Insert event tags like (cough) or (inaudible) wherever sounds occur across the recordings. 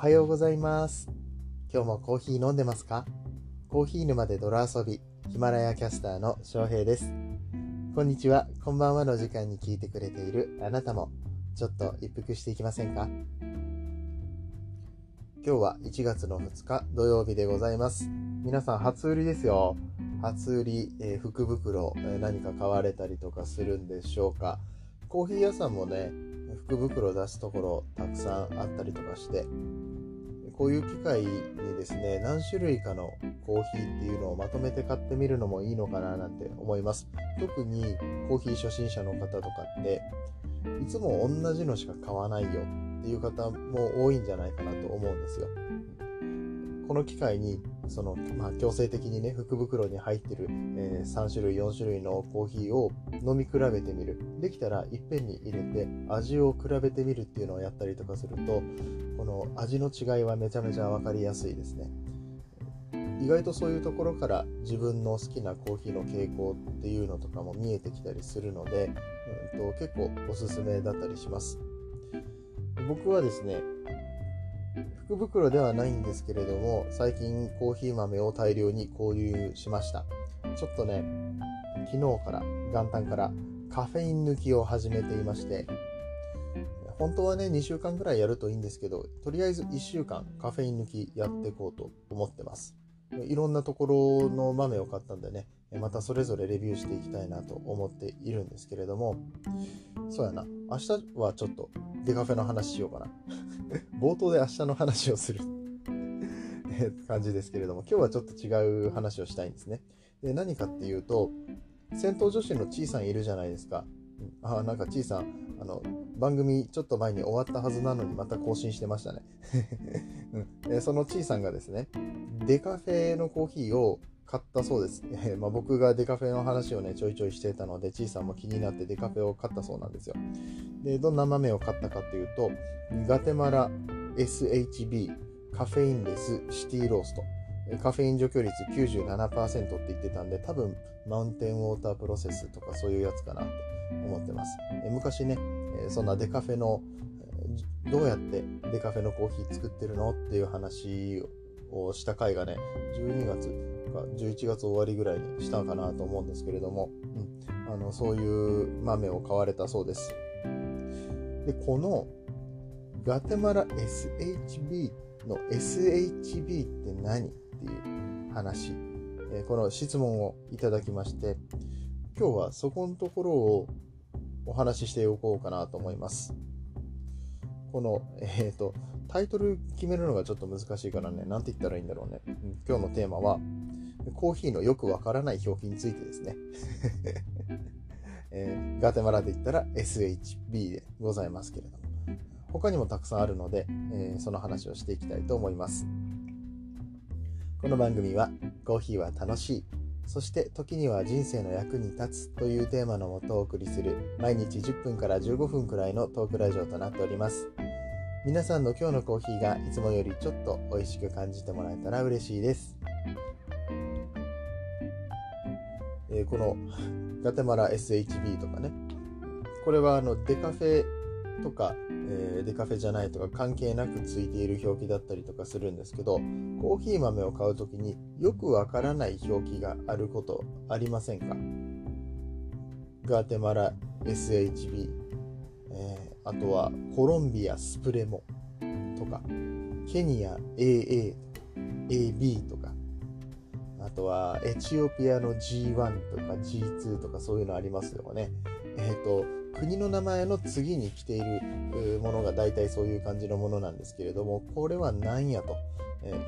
はようございます。今日もコーヒー飲んでますか？コーヒー沼で泥遊びヒマラヤキャスターの翔平です。こんにちは。こんばんはの時間に聞いてくれているあなたもちょっと一服していきませんか？今日は1月の2日土曜日でございます。皆さん初売りですよ。初売り、えー、福袋、えー、何か買われたりとかするんでしょうか？コーヒー屋さんもね福袋出すところたくさんあったりとかしてこういう機会にですね何種類かのコーヒーっていうのをまとめて買ってみるのもいいのかななんて思います。特にコーヒー初心者の方とかっていつも同じのしか買わないよっていう方も多いんじゃないかなと思うんですよ。この機会にその、まあ、強制的にね、福袋に入ってる、えー、3種類、4種類のコーヒーを飲み比べてみる。できたら、いっぺんに入れて、味を比べてみるっていうのをやったりとかすると、この味の違いはめちゃめちゃ分かりやすいですね。意外とそういうところから自分の好きなコーヒーの傾向っていうのとかも見えてきたりするので、うん、と結構おすすめだったりします。僕はですね、福袋ではないんですけれども、最近コーヒー豆を大量に購入しました。ちょっとね、昨日から、元旦からカフェイン抜きを始めていまして、本当はね、2週間ぐらいやるといいんですけど、とりあえず1週間カフェイン抜きやっていこうと思ってます。いろんなところの豆を買ったんでね、またそれぞれレビューしていきたいなと思っているんですけれども、そうやな、明日はちょっとデカフェの話しようかな。(laughs) 冒頭で明日の話をする (laughs) 感じですけれども、今日はちょっと違う話をしたいんですね。で何かっていうと、戦闘女子のちいさんいるじゃないですか。あ、なんかちいさん、あの、番組ちょっと前に終わったはずなのにまた更新してましたね。(laughs) うん、そのちいさんがですね、デカフェのコーヒーを買ったそうです。(laughs) え、まあ、僕がデカフェの話をね、ちょいちょいしてたので、ちいさんも気になってデカフェを買ったそうなんですよ。で、どんな豆を買ったかっていうと、ガテマラ SHB カフェインレスシティロースト。カフェイン除去率97%って言ってたんで、多分マウンテンウォータープロセスとかそういうやつかなって思ってます。え昔ね、そんなデカフェのどうやってデカフェのコーヒー作ってるのっていう話をした回がね、12月か11月終わりぐらいにしたかなと思うんですけれども、うん、あのそういう豆を買われたそうです。で、このガテマラ SHB の SHB って何？っていう話、えこの質問をいただきまして、今日はそこのところをお話ししておこうかなと思います。この、えっ、ー、と、タイトル決めるのがちょっと難しいからね、なんて言ったらいいんだろうね。今日のテーマは、コーヒーのよくわからない表記についてですね。(laughs) えー、ガテマラで言ったら SHB でございますけれども。他にもたくさんあるので、えー、その話をしていきたいと思います。この番組は、コーヒーは楽しい、そして時には人生の役に立つというテーマのもとお送りする毎日10分から15分くらいのトークラジオとなっております。皆さんの今日のコーヒーがいつもよりちょっと美味しく感じてもらえたら嬉しいです。え、このガテマラ SHB とかね、これはあのデカフェとか、え、デカフェじゃないとか関係なくついている表記だったりとかするんですけど、コーヒー豆を買うときによくわからない表記があることありませんか？ガテマラ SHB、えー、あとはコロンビアスプレモとか、ケニア AA、AB とか、あとはエチオピアの G1 とか G2 とかそういうのありますよね。えっ、ー、と、国の名前の次に来ているものが大体そういう感じのものなんですけれども、これは何やと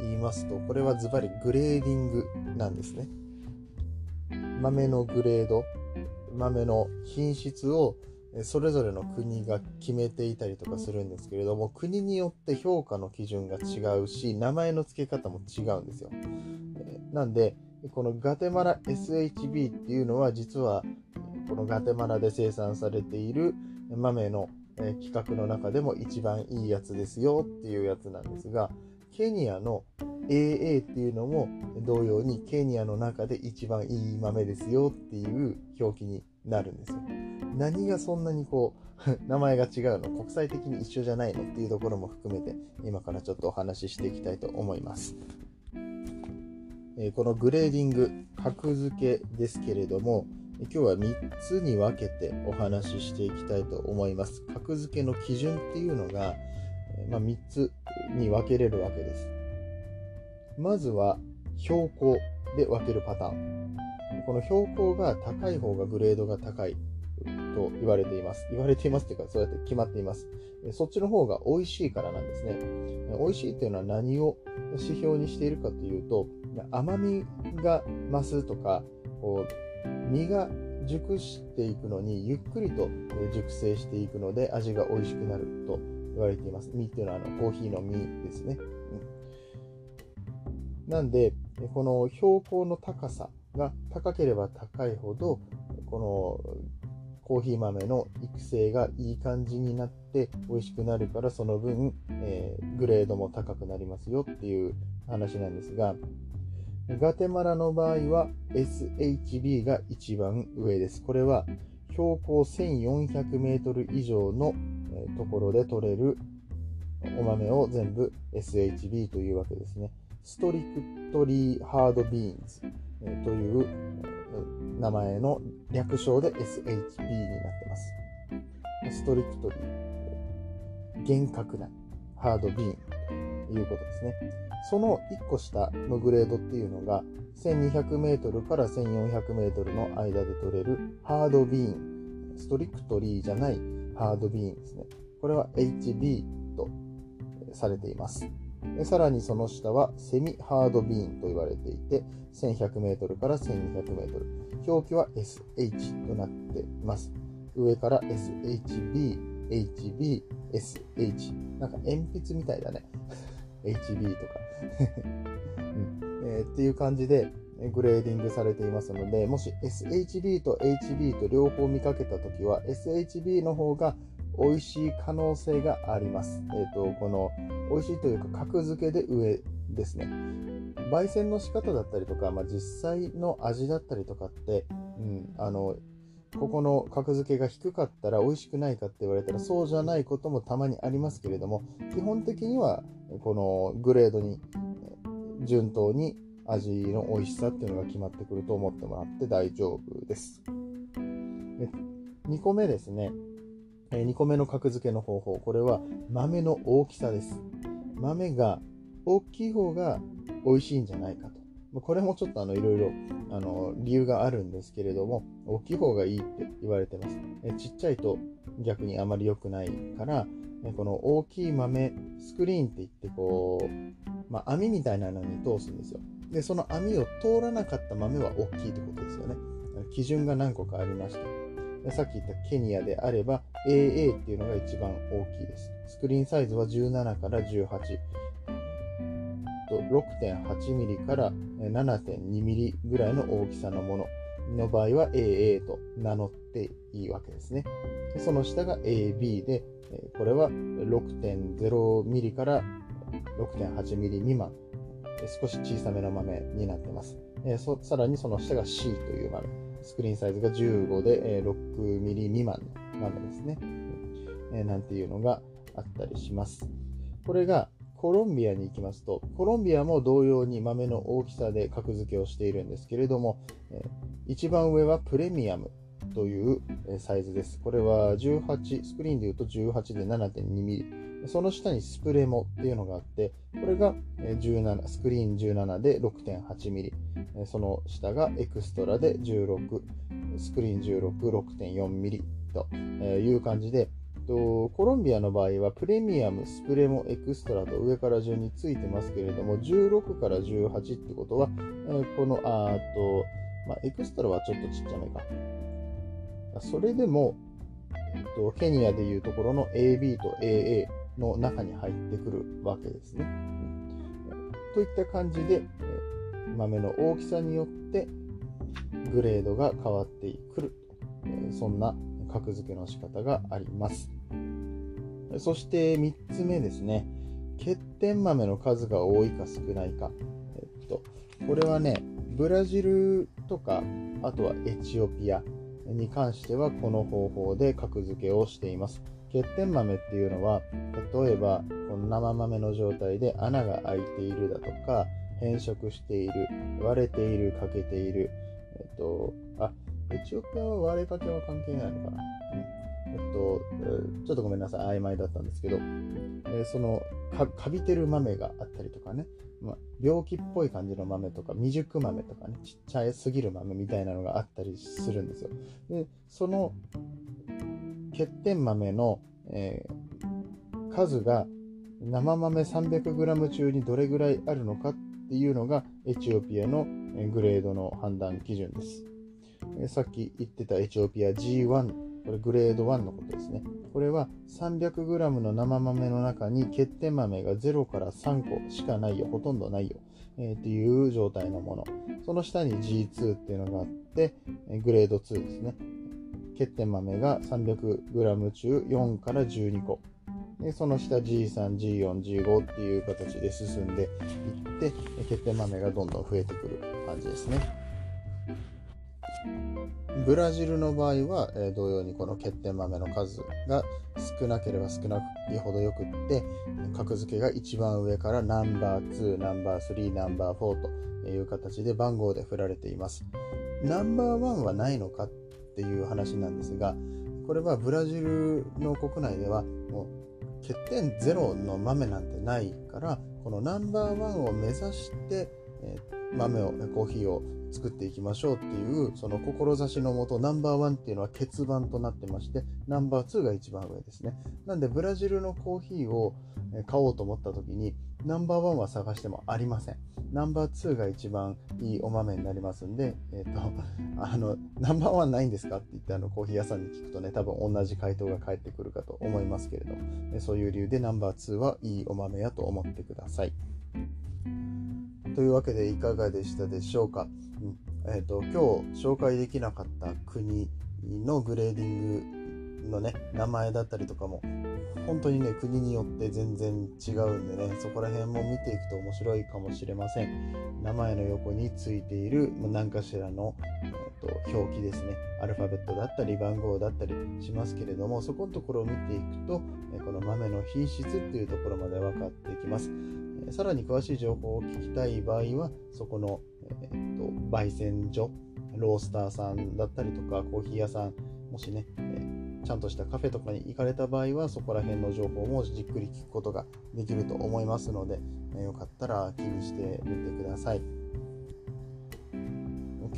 言いますと、これはズバリグレーディングなんですね。豆のグレード、豆の品質をそれぞれの国が決めていたりとかするんですけれども、国によって評価の基準が違うし、名前の付け方も違うんですよ。なんで、このガテマラ SHB っていうのは実はこのガテマラで生産されている豆の規格の中でも一番いいやつですよっていうやつなんですが、ケニアの AA っていうのも同様にケニアの中で一番いい豆ですよっていう表記になるんですよ。何がそんなにこう、(laughs) 名前が違うの国際的に一緒じゃないのっていうところも含めて、今からちょっとお話ししていきたいと思います。えこのグレーディング、格付けですけれども、今日は3つに分けてお話ししていきたいと思います。格付けの基準っていうのが、まあ、3つに分けれるわけです。まずは標高で分けるパターン。この標高が高い方がグレードが高いと言われています。言われていますというか、そうやって決まっています。そっちの方が美味しいからなんですね。美味しいというのは何を指標にしているかというと、甘みが増すとか、こう実が熟していくのにゆっくりと熟成していくので味が美味しくなると言われています。実っていうのはあのコーヒーの実ですね。うん、なんで、この標高の高さが高ければ高いほど、このコーヒー豆の育成がいい感じになって美味しくなるからその分、えー、グレードも高くなりますよっていう話なんですがガテマラの場合は SHB が一番上です。これは標高1400メートル以上のところで取れるお豆を全部 SHB というわけですね。ストリクトリーハードビーンズという名前の略称で SHB になってます。ストリクトリー、厳格なハードビーンということですね。その1個下のグレードっていうのが1200メートルから1400メートルの間で取れるハードビーン、ストリクトリーじゃないハードビーンですね。これは HB とされています。さらにその下はセミハードビーンと言われていて、1100m から 1200m。表記は SH となっています。上から SHB、HB、SH。なんか鉛筆みたいだね。HB とか (laughs) うんえー、っていう感じでグレーディングされていますので、もし SHB と HB と両方見かけたときは、SHB の方が美味しい可能性があります。えっ、ー、と、この美味しいというか格付けで上ですね。焙煎の仕方だったりとか、まあ、実際の味だったりとかって、うん、あの、ここの格付けが低かったら美味しくないかって言われたらそうじゃないこともたまにありますけれども、基本的にはこのグレードに順当に味の美味しさっていうのが決まってくると思ってもらって大丈夫です。2個目ですね。2個目の格付けの方法。これは豆の大きさです。豆が大きい方が美味しいんじゃないかと。これもちょっとあのいろいろあの理由があるんですけれども、大きい方がいいって言われてます。ちっちゃいと逆にあまり良くないから、この大きい豆、スクリーンって言ってこう、まあ、網みたいなのに通すんですよ。で、その網を通らなかった豆は大きいってことですよね。基準が何個かありまして。さっき言ったケニアであれば AA っていうのが一番大きいです。スクリーンサイズは17から18。6.8ミリから7.2ミリぐらいの大きさのものの場合は AA と名乗っていいわけですね。その下が AB で、これは6.0ミリから6.8ミリ未満、少し小さめの豆になってます。さらにその下が C という豆。スクリーンサイズが15でえ6ミリ未満の豆ですね。なんていうのがあったりします。これがコロンビアに行きますと、コロンビアも同様に豆の大きさで格付けをしているんですけれども、え一番上はプレミアムというサイズです。これは18、スクリーンで言うと18で 7.2mm。その下にスプレモっていうのがあって、これが17、スクリーン17で 6.8mm。その下がエクストラで16、スクリーン16、6.4mm という感じで、コロンビアの場合はプレミアム、スプレモ、エクストラと上から順についてますけれども、16から18ってことは、この、あと、まあ、エクストラはちょっとちっちゃめか。それでも、えっと、ケニアでいうところの AB と AA の中に入ってくるわけですね。といった感じで、豆の大きさによってグレードが変わってくる。そんな格付けの仕方があります。そして3つ目ですね。欠点豆の数が多いか少ないか。えっと、これはね、ブラジルとか、あとはエチオピア、に関してはこの方法で格付けをしています。欠点豆っていうのは例えばこの生豆の状態で穴が開いているだとか変色している割れている欠けているえっとあエチオピアは割れかけは関係ないのかな、えっと、ちょっとごめんなさい曖昧だったんですけど、えそのかかびてる豆があったりとかね、ま、病気っぽい感じの豆とか未熟豆とかねちっちゃいすぎる豆みたいなのがあったりするんですよでその欠点豆の、えー、数が生豆 300g 中にどれぐらいあるのかっていうのがエチオピアのグレードの判断基準です。さっき言ってたエチオピア G1、これグレード1のことですね。これは 300g の生豆の中に欠点豆が0から3個しかないよ、ほとんどないよ、えー、っていう状態のもの。その下に G2 っていうのがあって、グレード2ですね。欠点豆が 300g 中4から12個。でその下 G3、G4、G5 っていう形で進んでいって欠点豆がどんどん増えてくる感じですね。ブラジルの場合は、えー、同様にこの欠点豆の数が少なければ少ないほどよくって格付けが一番上からナンバー2、ナンバー3、ナンバー4という形で番号で振られています。ナンバーワンはないのかっていう話なんですがこれはブラジルの国内ではもう欠点ゼロの豆なんてないからこのナンバーワンを目指して、え豆をコーヒーを作っていきましょうっていうその志のもとナンバーワンっていうのは欠番となってましてナンバー2が一番上ですねなんでブラジルのコーヒーを買おうと思った時にナンバーワンは探してもありませんナンバー2が一番いいお豆になりますんで、えっ、ー、と、(laughs) あの、ナンバーワンないんですかって言ってあのコーヒー屋さんに聞くとね、多分同じ回答が返ってくるかと思いますけれども、そういう理由でナンバー2はいいお豆やと思ってください。というわけでいかがでしたでしょうか？えーと、今日紹介できなかった国のグレーディングのね名前だったりとかも本当にね国によって全然違うんでねそこら辺も見ていくと面白いかもしれません。名前の横についている何かしらの、えーと、表記ですね。アルファベットだったり番号だったりしますけれどもそこのところを見ていくとこの豆の品質っていうところまで分かってきます。さらに詳しい情報を聞きたい場合はそこの、えーと、焙煎所ロースターさんだったりとかコーヒー屋さんもしね、えー、ちゃんとしたカフェとかに行かれた場合はそこら辺の情報もじっくり聞くことができると思いますので、えー、よかったら気にしてみてください。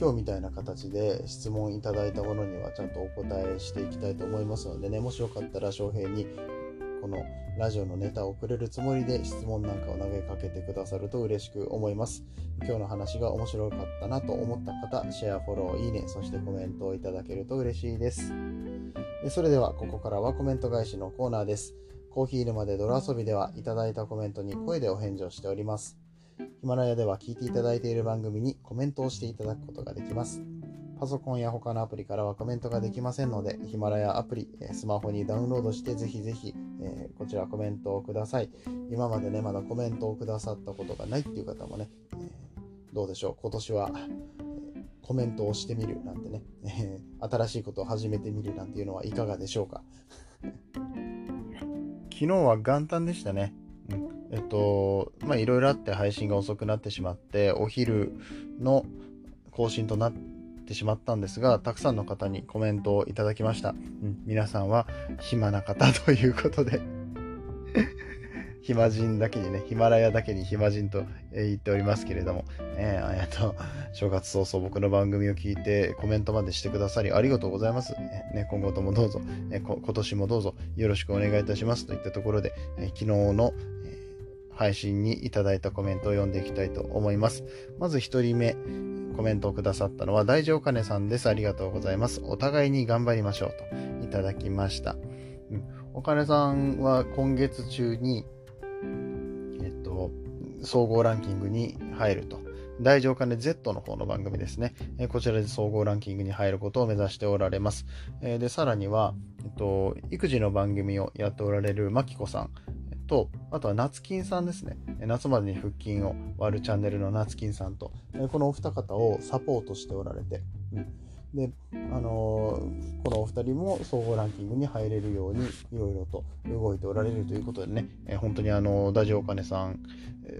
今日みたいな形で質問いただいたものにはちゃんとお答えしていきたいと思いますのでねもしよかったら翔平にこのラジオのネタをくれるつもりで質問なんかを投げかけてくださると嬉しく思います。今日の話が面白かったなと思った方、シェア、フォロー、いいね、そしてコメントをいただけると嬉しいです。それでは、ここからはコメント返しのコーナーです。コーヒー沼で泥遊びではいただいたコメントに声でお返事をしております。ヒマラヤでは聞いていただいている番組にコメントをしていただくことができます。パソコンや他のアプリからはコメントができませんので、ヒマラヤアプリ、スマホにダウンロードしてぜひぜひ、えー、こちらコメントをください。今までね、まだコメントをくださったことがないっていう方もね、えー、どうでしょう、今年はえ、コメントをしてみるなんてね、え、新しいことを始めてみるなんていうのはいかがでしょうか。(laughs) 昨日は元旦でしたね。うん、えっと、まあいろいろあって配信が遅くなってしまって、お昼の更新となって、ってしまったんですが、たくさんの方にコメントをいただきました。うん、皆さんは暇な方ということで (laughs) 暇人だけにね、ヒマラヤだけに暇人と言っておりますけれども、えー、えっと、正月早々僕の番組を聞いてコメントまでしてくださりありがとうございます。ね、今後ともどうぞ、え今年もどうぞよろしくお願いいたしますといったところで、え昨日の、え配信にいただいたコメントを読んでいきたいと思います。まず1人目、コメントをくださったのは大丈夫ねさんです。ありがとうございます。お互いに頑張りましょうといただきました。うん、お金さんは今月中に、えっと、総合ランキングに入ると。大丈夫金 Z の方の番組ですね。えこちらで総合ランキングに入ることを目指しておられます。えで、さらには、えっと、育児の番組をやっておられるまきこさん。と、あとは夏金さんですね。夏までに腹筋を割るチャンネルの夏金さんと、このお二方をサポートしておられて、うん、で、あのー、このお二人も総合ランキングに入れるようにいろいろと動いておられるということでね、えー、本当にあのダジオカネさん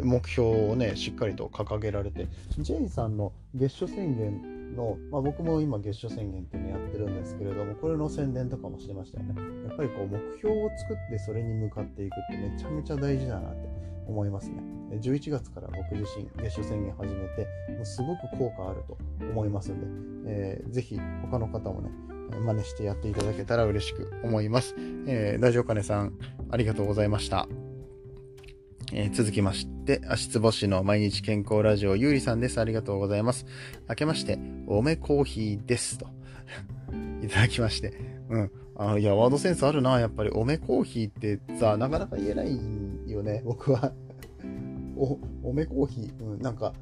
目標をねしっかりと掲げられて。J さんの月初宣言の、まあ、僕も今月初宣言っていうのやってるんですけれどもこれの宣伝とかもしてましたよねやっぱりこう目標を作ってそれに向かっていくってめちゃめちゃ大事だなって思いますね11月から僕自身月初宣言始めてもうすごく効果あると思いますんで、えー、ぜひ他の方もね真似してやっていただけたら嬉しく思います。えー、ラジオカネさん、ありがとうございました。えー、続きまして、足つぼしの毎日健康ラジオ、ゆうりさんです。ありがとうございます。明けまして、おめコーヒーです。と。(laughs) いただきまして。うん。あいや、ワードセンスあるな。やっぱり、おめコーヒーってさ、なかなか言えないよね。僕は (laughs) お、おめコーヒー。うん、なんか、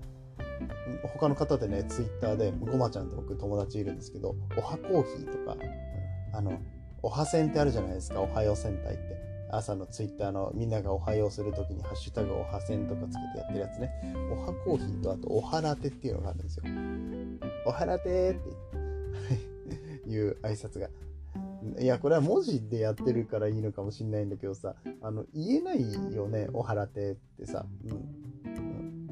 他の方でね、ツイッターで、ごまちゃんって僕友達いるんですけど、おはコーヒーとか、あの、おはせんってあるじゃないですか、おはよう戦隊って。朝のツイッターのみんながおはようするときにハッシュタグおはせんとかつけてやってるやつね。おはコーヒーとあとおはラテっていうのがあるんですよ。おはラテっていう挨拶が。いや、これは文字でやってるからいいのかもしんないんだけどさ、あの、言えないよね、おはらてってさ。うん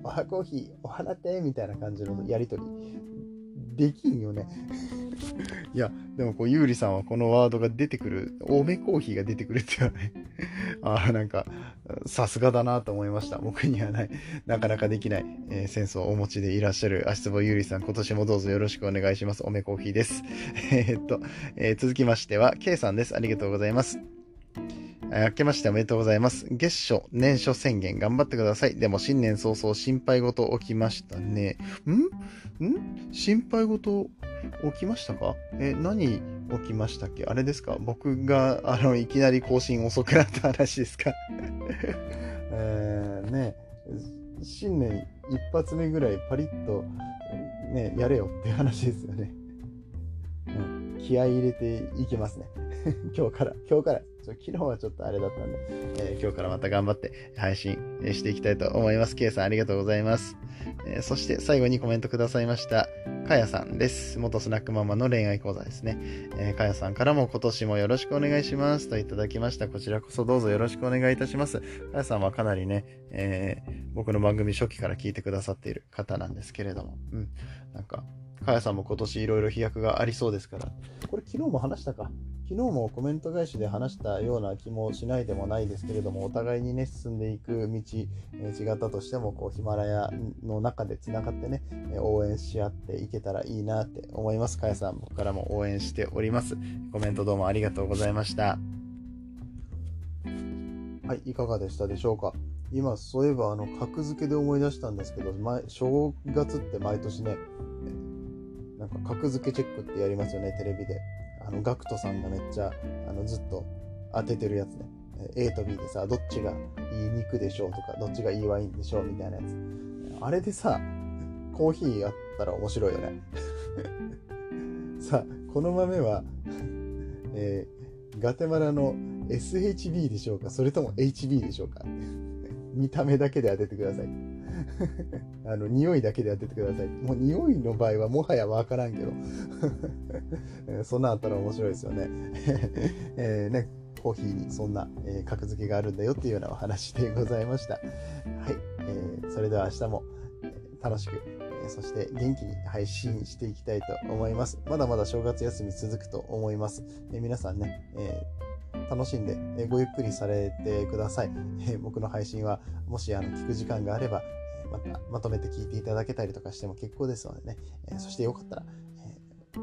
おはコーヒー、おはらてみたいな感じのやりとり。できんよね。(laughs) いや、でもこう、ゆうりさんはこのワードが出てくる、おめコーヒーが出てくるっていうのはね、(laughs) ああ、なんか、さすがだなと思いました。僕にはない、なかなかできない、えー、センスをお持ちでいらっしゃる足つぼゆうりさん、今年もどうぞよろしくお願いします。おめコーヒーです。(laughs) えっと、えー、続きましては、K さんです。ありがとうございます。明けましておめでとうございます。月初、年初宣言頑張ってください。でも新年早々心配事起きましたね。ん？ん？心配事起きましたか？え、何起きましたっけ？あれですか？僕が、あの、いきなり更新遅くなった話ですか？(laughs) えー、ね、新年一発目ぐらいパリッと、ね、やれよっていう話ですよね。うん、気合い入れていきますね。(laughs) 今日から、今日から。昨日はちょっとあれだったんで、えー、今日からまた頑張って配信していきたいと思います。K さんありがとうございます。えー、そして最後にコメントくださいました、かやさんです。元スナックママの恋愛講座ですね。えー、かやさんからも今年もよろしくお願いしますといただきました。こちらこそどうぞよろしくお願いいたします。かやさんはかなりね、えー、僕の番組初期から聞いてくださっている方なんですけれども、うん、なんか、かやさんも今年いろいろ飛躍がありそうですから、これ昨日も話したか。昨日もコメント返しで話したたような気もしないでもないですけれども、お互いにね、進んでいく道、え、違ったとしても、こう、ヒマラヤの中でつながってね、え、応援し合っていけたらいいなって思います。かやさん、僕からも応援しております。コメントどうもありがとうございました。はい、いかがでしたでしょうか今、そういえば、あの、格付けで思い出したんですけど、前、正月って毎年ね、なんか格付けチェックってやりますよね、テレビで。あの、ガクトさんがめっちゃ、あの、ずっと当ててるやつね。A と B でさ、どっちがいい肉でしょうとか、どっちがいいワインでしょうみたいなやつ。あれでさ、コーヒーあったら面白いよね。(laughs) さあ、この豆は、えー、ガテマラの SHB でしょうかそれとも HB でしょうか見た目だけで当ててください。(laughs) あの、匂いだけで当ててください。もう匂いの場合はもはやわからんけど。(laughs) そんなあったら面白いですよね。えー、ね、コーヒーにそんな、えー、格付けがあるんだよっていうようなお話でございました。はい。えー、それでは明日も、え楽しく、えそして元気に配信していきたいと思います。まだまだ正月休み続くと思います。え皆さんね、え楽しんで、えごゆっくりされてください。え僕の配信は、もしあの聞く時間があれば、またまとめて聞いていただけたりとかしても結構ですのでね、えそしてよかったら、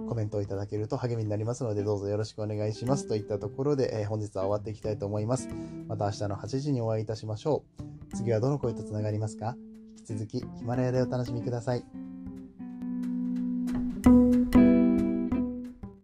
コメントをいただけると励みになりますので、どうぞよろしくお願いしますといったところで、え本日は終わっていきたいと思います。また明日の8時にお会いいたしましょう。次はどの声とつながりますか？引き続きヒマラヤでお楽しみください。